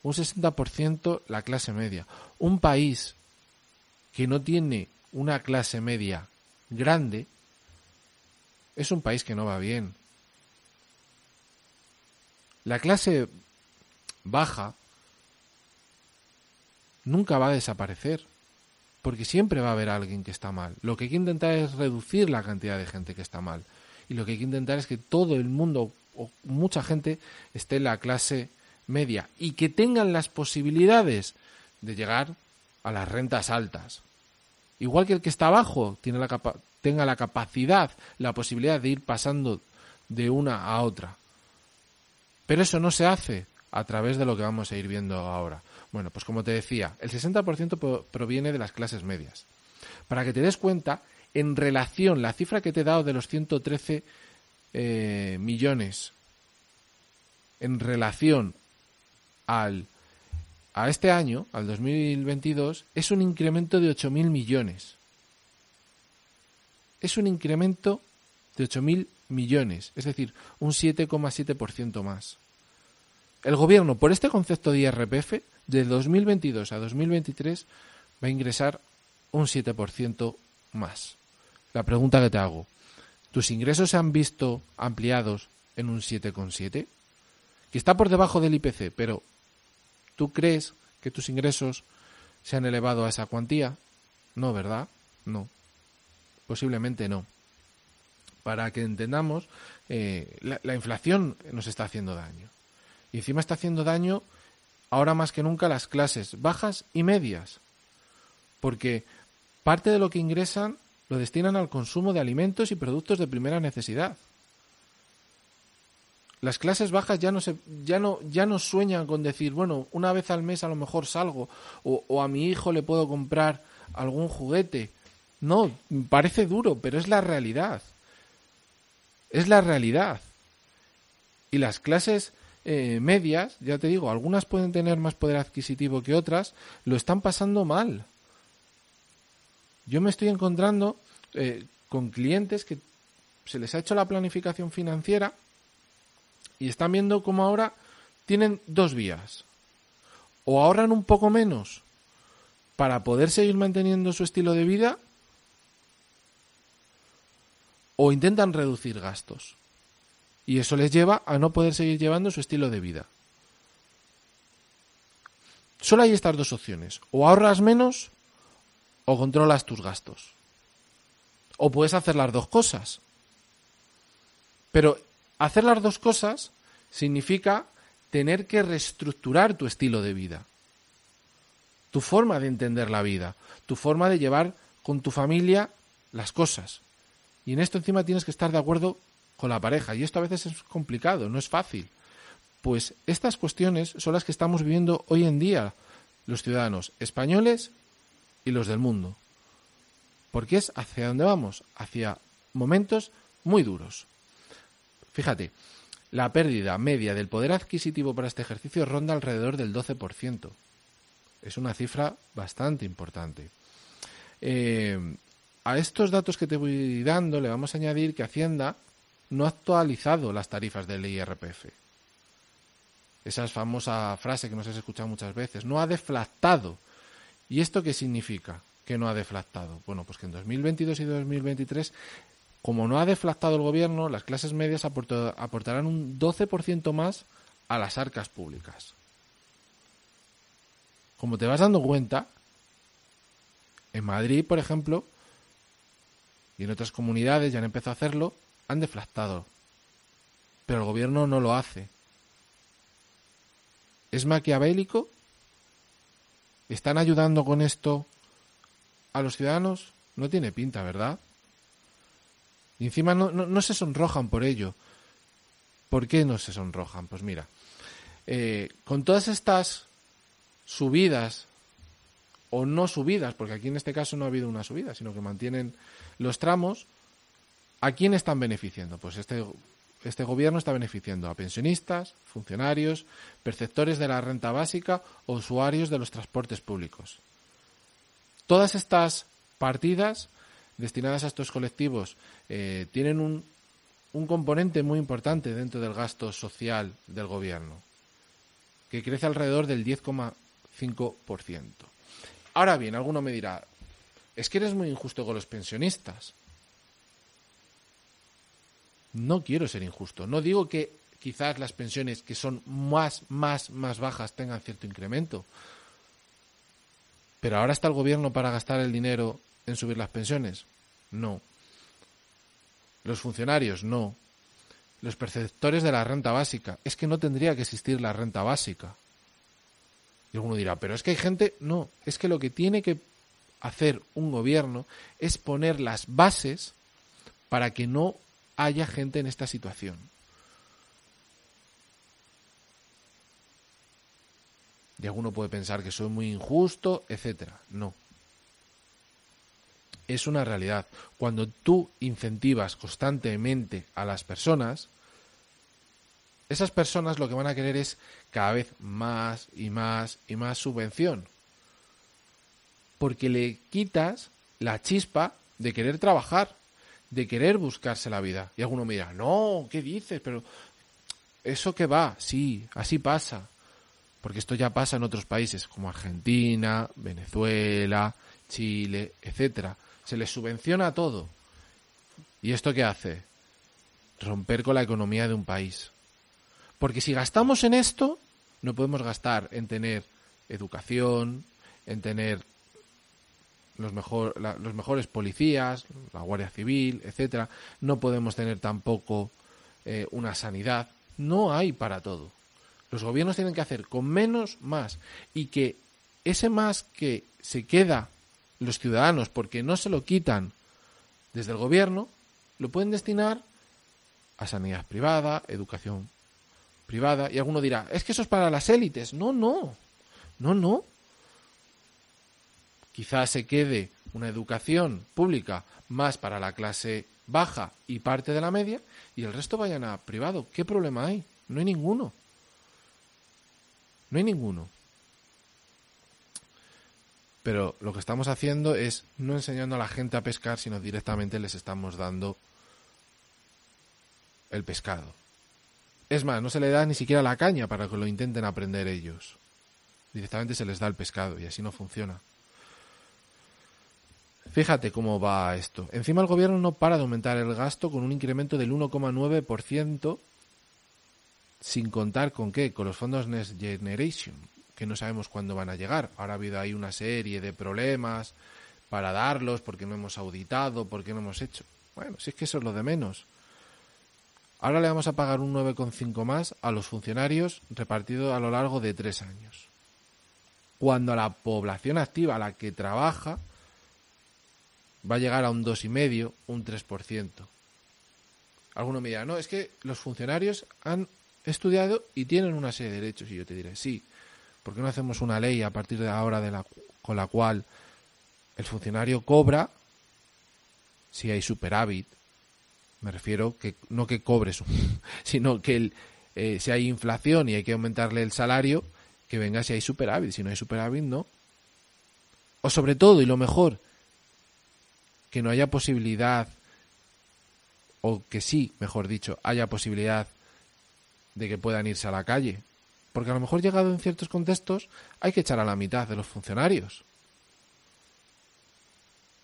Un 60% la clase media. Un país que no tiene una clase media grande es un país que no va bien. La clase baja nunca va a desaparecer, porque siempre va a haber alguien que está mal. Lo que hay que intentar es reducir la cantidad de gente que está mal. Y lo que hay que intentar es que todo el mundo o mucha gente esté en la clase media y que tengan las posibilidades de llegar a las rentas altas. Igual que el que está abajo tenga la capacidad, la posibilidad de ir pasando de una a otra. Pero eso no se hace a través de lo que vamos a ir viendo ahora. Bueno, pues como te decía, el 60% proviene de las clases medias. Para que te des cuenta, en relación, la cifra que te he dado de los 113 eh, millones, en relación al, a este año, al 2022, es un incremento de 8.000 millones. Es un incremento de 8.000 millones, es decir, un 7,7% más. El gobierno, por este concepto de IRPF, de 2022 a 2023 va a ingresar un 7% más. La pregunta que te hago, ¿tus ingresos se han visto ampliados en un 7,7? Que está por debajo del IPC, pero ¿tú crees que tus ingresos se han elevado a esa cuantía? No, ¿verdad? No. Posiblemente no. Para que entendamos, eh, la, la inflación nos está haciendo daño. Y encima está haciendo daño ahora más que nunca las clases bajas y medias. Porque parte de lo que ingresan lo destinan al consumo de alimentos y productos de primera necesidad. Las clases bajas ya no se, ya no, ya no sueñan con decir, bueno, una vez al mes a lo mejor salgo, o, o a mi hijo le puedo comprar algún juguete. No, parece duro, pero es la realidad. Es la realidad. Y las clases eh, medias, ya te digo, algunas pueden tener más poder adquisitivo que otras, lo están pasando mal. Yo me estoy encontrando eh, con clientes que se les ha hecho la planificación financiera y están viendo cómo ahora tienen dos vías. O ahorran un poco menos para poder seguir manteniendo su estilo de vida o intentan reducir gastos. Y eso les lleva a no poder seguir llevando su estilo de vida. Solo hay estas dos opciones. O ahorras menos o controlas tus gastos. O puedes hacer las dos cosas. Pero hacer las dos cosas significa tener que reestructurar tu estilo de vida. Tu forma de entender la vida. Tu forma de llevar con tu familia las cosas. Y en esto encima tienes que estar de acuerdo con la pareja. Y esto a veces es complicado, no es fácil. Pues estas cuestiones son las que estamos viviendo hoy en día los ciudadanos españoles y los del mundo. Porque es hacia dónde vamos, hacia momentos muy duros. Fíjate, la pérdida media del poder adquisitivo para este ejercicio ronda alrededor del 12%. Es una cifra bastante importante. Eh, a estos datos que te voy dando le vamos a añadir que Hacienda no ha actualizado las tarifas del IRPF. Esa es famosa frase que nos has escuchado muchas veces. No ha deflactado. ¿Y esto qué significa que no ha deflactado? Bueno, pues que en 2022 y 2023, como no ha deflactado el gobierno, las clases medias aportarán un 12% más a las arcas públicas. Como te vas dando cuenta, en Madrid, por ejemplo, y en otras comunidades ya han empezado a hacerlo, han deflactado, pero el gobierno no lo hace. ¿Es maquiavélico? ¿Están ayudando con esto a los ciudadanos? No tiene pinta, ¿verdad? Y encima no, se sonrojan por ello. ¿Por qué no se sonrojan? Pues mira, eh, con todas estas subidas o no subidas, porque aquí en este caso no ha habido una subida, sino que mantienen los tramos, ¿A quién están beneficiando? Pues este este gobierno está beneficiando a pensionistas, funcionarios, perceptores de la renta básica o usuarios de los transportes públicos. Todas estas partidas destinadas a estos colectivos eh, tienen un, un componente muy importante dentro del gasto social del gobierno, que crece alrededor del 10,5%. Ahora bien, alguno me dirá, es que eres muy injusto con los pensionistas. No quiero ser injusto. No digo que quizás las pensiones que son más, más, más bajas tengan cierto incremento. Pero ahora está el gobierno para gastar el dinero en subir las pensiones. No. Los funcionarios, no. Los perceptores de la renta básica. Es que no tendría que existir la renta básica. Y alguno dirá, pero es que hay gente. No, es que lo que tiene que hacer un gobierno es poner las bases para que no haya gente en esta situación. Y alguno puede pensar que soy muy injusto, etcétera. No. Es una realidad. Cuando tú incentivas constantemente a las personas, esas personas lo que van a querer es cada vez más y más y más subvención. Porque le quitas la chispa de querer trabajar de querer buscarse la vida. Y alguno me dirá, no, ¿qué dices? Pero eso que va, sí, así pasa. Porque esto ya pasa en otros países como Argentina, Venezuela, Chile, etcétera. Se les subvenciona todo. ¿Y esto qué hace? Romper con la economía de un país. Porque si gastamos en esto, no podemos gastar en tener educación, en tener los, mejor, los mejores policías, la Guardia Civil, etcétera. No podemos tener tampoco eh, una sanidad. No hay para todo. Los gobiernos tienen que hacer con menos más y que ese más que se queda los ciudadanos porque no se lo quitan desde el gobierno, lo pueden destinar a sanidad privada, educación privada. Y alguno dirá, es que eso es para las élites. No, no, no, no quizás se quede una educación pública más para la clase baja y parte de la media y el resto vayan a privado. ¿Qué problema hay? No hay ninguno. No hay ninguno. Pero lo que estamos haciendo es no enseñando a la gente a pescar, sino directamente les estamos dando el pescado. Es más, no se le da ni siquiera la caña para que lo intenten aprender ellos. Directamente se les da el pescado y así no funciona. Fíjate cómo va esto. Encima el gobierno no para de aumentar el gasto con un incremento del 1,9% sin contar con qué, con los fondos Next Generation, que no sabemos cuándo van a llegar. Ahora ha habido ahí una serie de problemas para darlos, porque no hemos auditado, porque no hemos hecho. Bueno, si es que eso es lo de menos. Ahora le vamos a pagar un 9,5 más a los funcionarios repartido a lo largo de tres años. Cuando la población activa, la que trabaja, va a llegar a un 2,5, un 3%. Alguno me dirá, no, es que los funcionarios han estudiado y tienen una serie de derechos. Y yo te diré, sí, ¿por qué no hacemos una ley a partir de ahora con la cual el funcionario cobra si hay superávit? Me refiero que no que cobre, sino que eh, si hay inflación y hay que aumentarle el salario, que venga si hay superávit. Si no hay superávit, no. O sobre todo, y lo mejor, que no haya posibilidad, o que sí, mejor dicho, haya posibilidad de que puedan irse a la calle. Porque a lo mejor llegado en ciertos contextos hay que echar a la mitad de los funcionarios.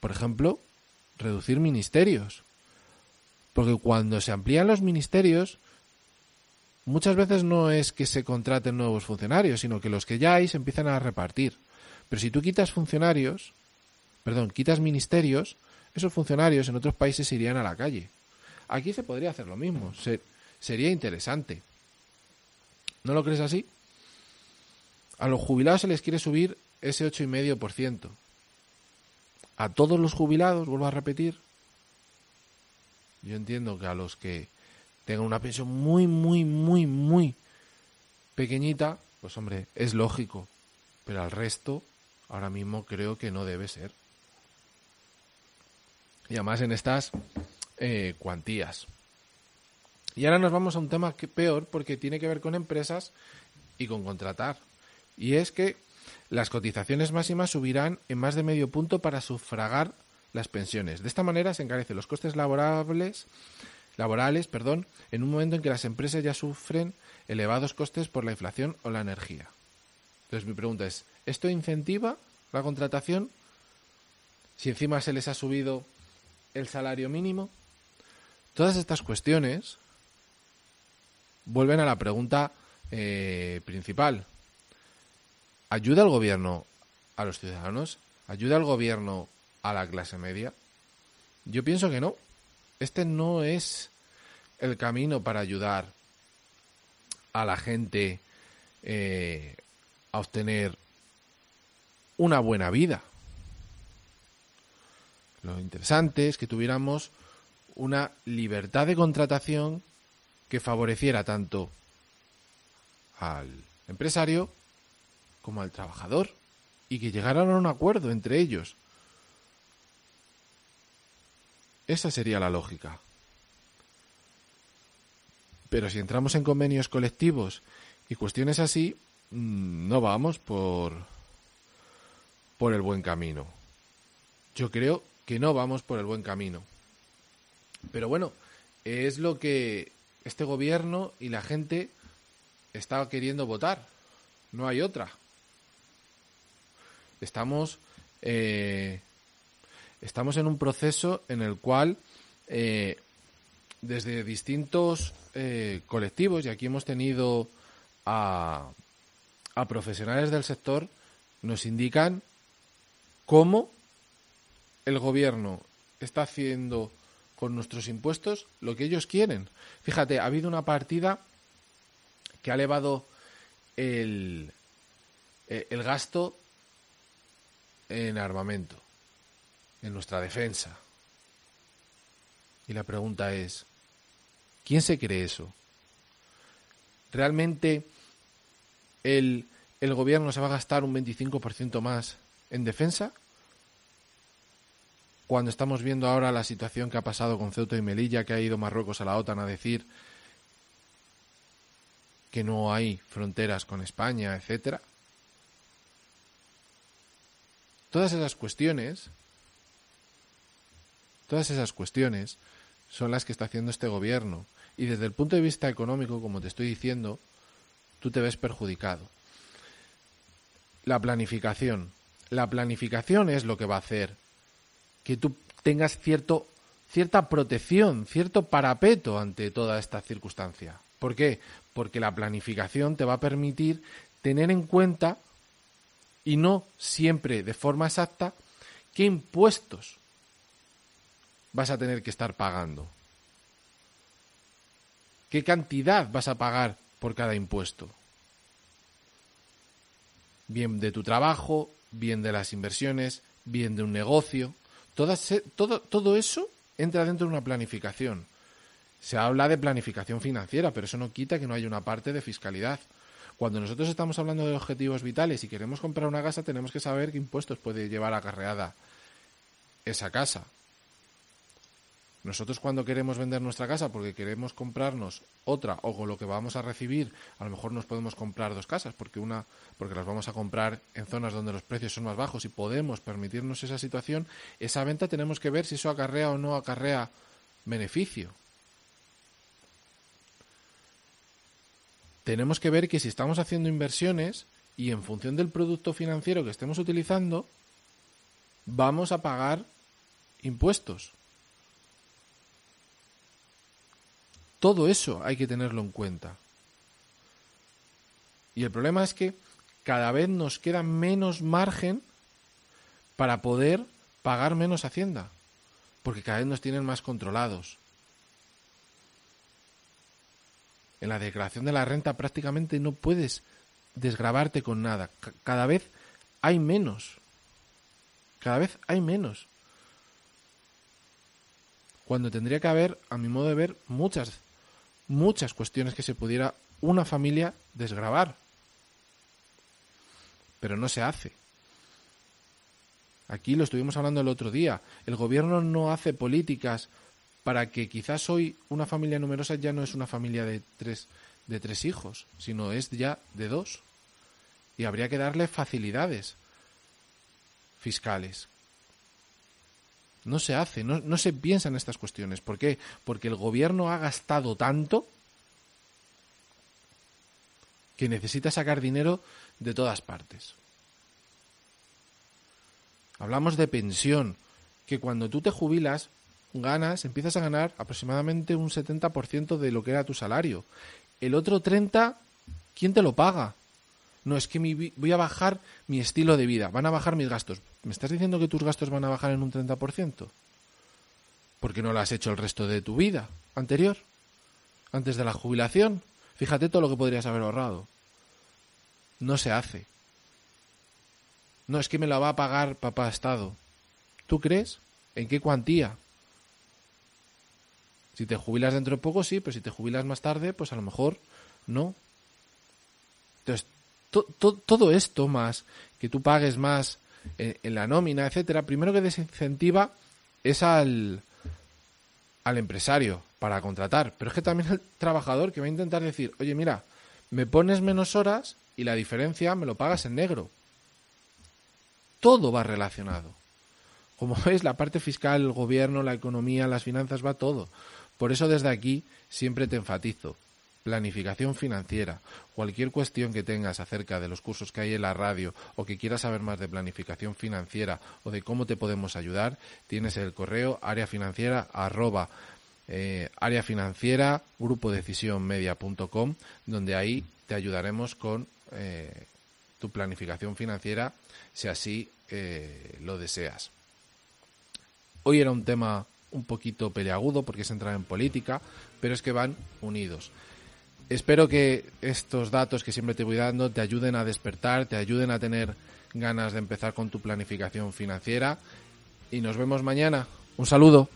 Por ejemplo, reducir ministerios. Porque cuando se amplían los ministerios, muchas veces no es que se contraten nuevos funcionarios, sino que los que ya hay se empiezan a repartir. Pero si tú quitas funcionarios, perdón, quitas ministerios, esos funcionarios en otros países irían a la calle. Aquí se podría hacer lo mismo. sería interesante. ¿No lo crees así? A los jubilados se les quiere subir ese 8,5%. A todos los jubilados, vuelvo a repetir, yo entiendo que a los que tengan una pensión muy, muy, muy, muy pequeñita, pues hombre, es lógico. Pero al resto, ahora mismo creo que no debe ser y además en estas eh, cuantías. Y ahora nos vamos a un tema peor porque tiene que ver con empresas y con contratar. Y es que las cotizaciones máximas subirán en más de medio punto para sufragar las pensiones. De esta manera se encarecen los costes laborables, laborales perdón, en un momento en que las empresas ya sufren elevados costes por la inflación o la energía. Entonces mi pregunta es, ¿esto incentiva la contratación? Si encima se les ha subido el salario mínimo. Todas estas cuestiones vuelven a la pregunta eh, principal. ¿Ayuda el gobierno a los ciudadanos? ¿Ayuda el gobierno a la clase media? Yo pienso que no. Este no es el camino para ayudar a la gente eh, a obtener una buena vida. Lo interesante es que tuviéramos una libertad de contratación que favoreciera tanto al empresario como al trabajador y que llegaran a un acuerdo entre ellos. Esa sería la lógica. Pero si entramos en convenios colectivos y cuestiones así, mm, no vamos por por el buen camino. Yo creo que no vamos por el buen camino. Pero bueno, es lo que este gobierno y la gente está queriendo votar. No hay otra. Estamos, eh, estamos en un proceso en el cual eh, desde distintos eh, colectivos, y aquí hemos tenido a, a profesionales del sector, nos indican cómo el gobierno está haciendo con nuestros impuestos lo que ellos quieren. Fíjate, ha habido una partida que ha elevado el, eh, el gasto en armamento, en nuestra defensa. Y la pregunta es, ¿quién se cree eso? ¿Realmente el, el gobierno se va a gastar un 25% más en defensa? Cuando estamos viendo ahora la situación que ha pasado con Ceuta y Melilla, que ha ido Marruecos a la OTAN a decir que no hay fronteras con España, etcétera. Todas esas cuestiones, todas esas cuestiones son las que está haciendo este gobierno. Y desde el punto de vista económico, como te estoy diciendo, tú te ves perjudicado. La planificación. La planificación es lo que va a hacer que tú tengas cierto, cierta protección, cierto parapeto ante toda esta circunstancia. ¿Por qué? Porque la planificación te va a permitir tener en cuenta, y no siempre de forma exacta, qué impuestos vas a tener que estar pagando. ¿Qué cantidad vas a pagar por cada impuesto? Bien de tu trabajo, bien de las inversiones, bien de un negocio. Todo, todo eso entra dentro de una planificación. Se habla de planificación financiera, pero eso no quita que no haya una parte de fiscalidad. Cuando nosotros estamos hablando de objetivos vitales y queremos comprar una casa, tenemos que saber qué impuestos puede llevar acarreada esa casa. Nosotros cuando queremos vender nuestra casa porque queremos comprarnos otra o con lo que vamos a recibir, a lo mejor nos podemos comprar dos casas porque una porque las vamos a comprar en zonas donde los precios son más bajos y podemos permitirnos esa situación, esa venta tenemos que ver si eso acarrea o no acarrea beneficio. tenemos que ver que si estamos haciendo inversiones y en función del producto financiero que estemos utilizando, vamos a pagar impuestos. Todo eso hay que tenerlo en cuenta. Y el problema es que cada vez nos queda menos margen para poder pagar menos hacienda, porque cada vez nos tienen más controlados. en la declaración de la renta prácticamente no puedes desgrabarte con nada. cada vez hay menos. Cada vez hay menos. Cuando tendría que haber, a mi modo de ver, muchas, muchas cuestiones que se pudiera una familia desgrabar. Pero no se hace. Aquí lo estuvimos hablando el otro día. El gobierno no hace políticas para que quizás hoy una familia numerosa ya no es una familia de tres, de tres hijos, sino es ya de dos. Y habría que darle facilidades fiscales. No se hace, no, se piensa en estas cuestiones. ¿Por qué? Porque el gobierno ha gastado tanto que necesita sacar dinero de todas partes. Hablamos de pensión, que cuando tú te jubilas, ganas, empiezas a ganar aproximadamente un 70% de lo que era tu salario. El otro 30%, ¿quién te lo paga? No, es que voy a bajar mi estilo de vida, van a bajar mis gastos. ¿Me estás diciendo que tus gastos van a bajar en un 30%? Porque no lo has hecho el resto de tu vida anterior, antes de la jubilación. Fíjate todo lo que podrías haber ahorrado. No se hace. No, es que me la va a pagar papá Estado. ¿Tú crees? ¿En qué cuantía? Si te jubilas dentro de poco, sí, pero si te jubilas más tarde, pues a lo mejor no. Entonces, todo esto más, que tú pagues más en, en, la nómina, etcétera, primero que desincentiva es al, al empresario para contratar, pero es que también al trabajador que va a intentar decir, oye, mira, me pones menos horas y la diferencia me lo pagas en negro. Todo va relacionado. Como ves, la parte fiscal, el gobierno, la economía, las finanzas, va todo. Por eso desde aquí siempre te enfatizo. Planificación financiera. Cualquier cuestión que tengas acerca de los cursos que hay en la radio o que quieras saber más de planificación financiera o de cómo te podemos ayudar, tienes el correo área financiera arroba eh, área financiera grupo decisión media.com donde ahí te ayudaremos con eh, tu planificación financiera si así eh, lo deseas. Hoy era un tema un poquito peleagudo porque es entrar en política, pero es que van unidos. Espero que estos datos que siempre te voy dando te ayuden a despertar, te ayuden a tener ganas de empezar con tu planificación financiera y nos vemos mañana. Un saludo.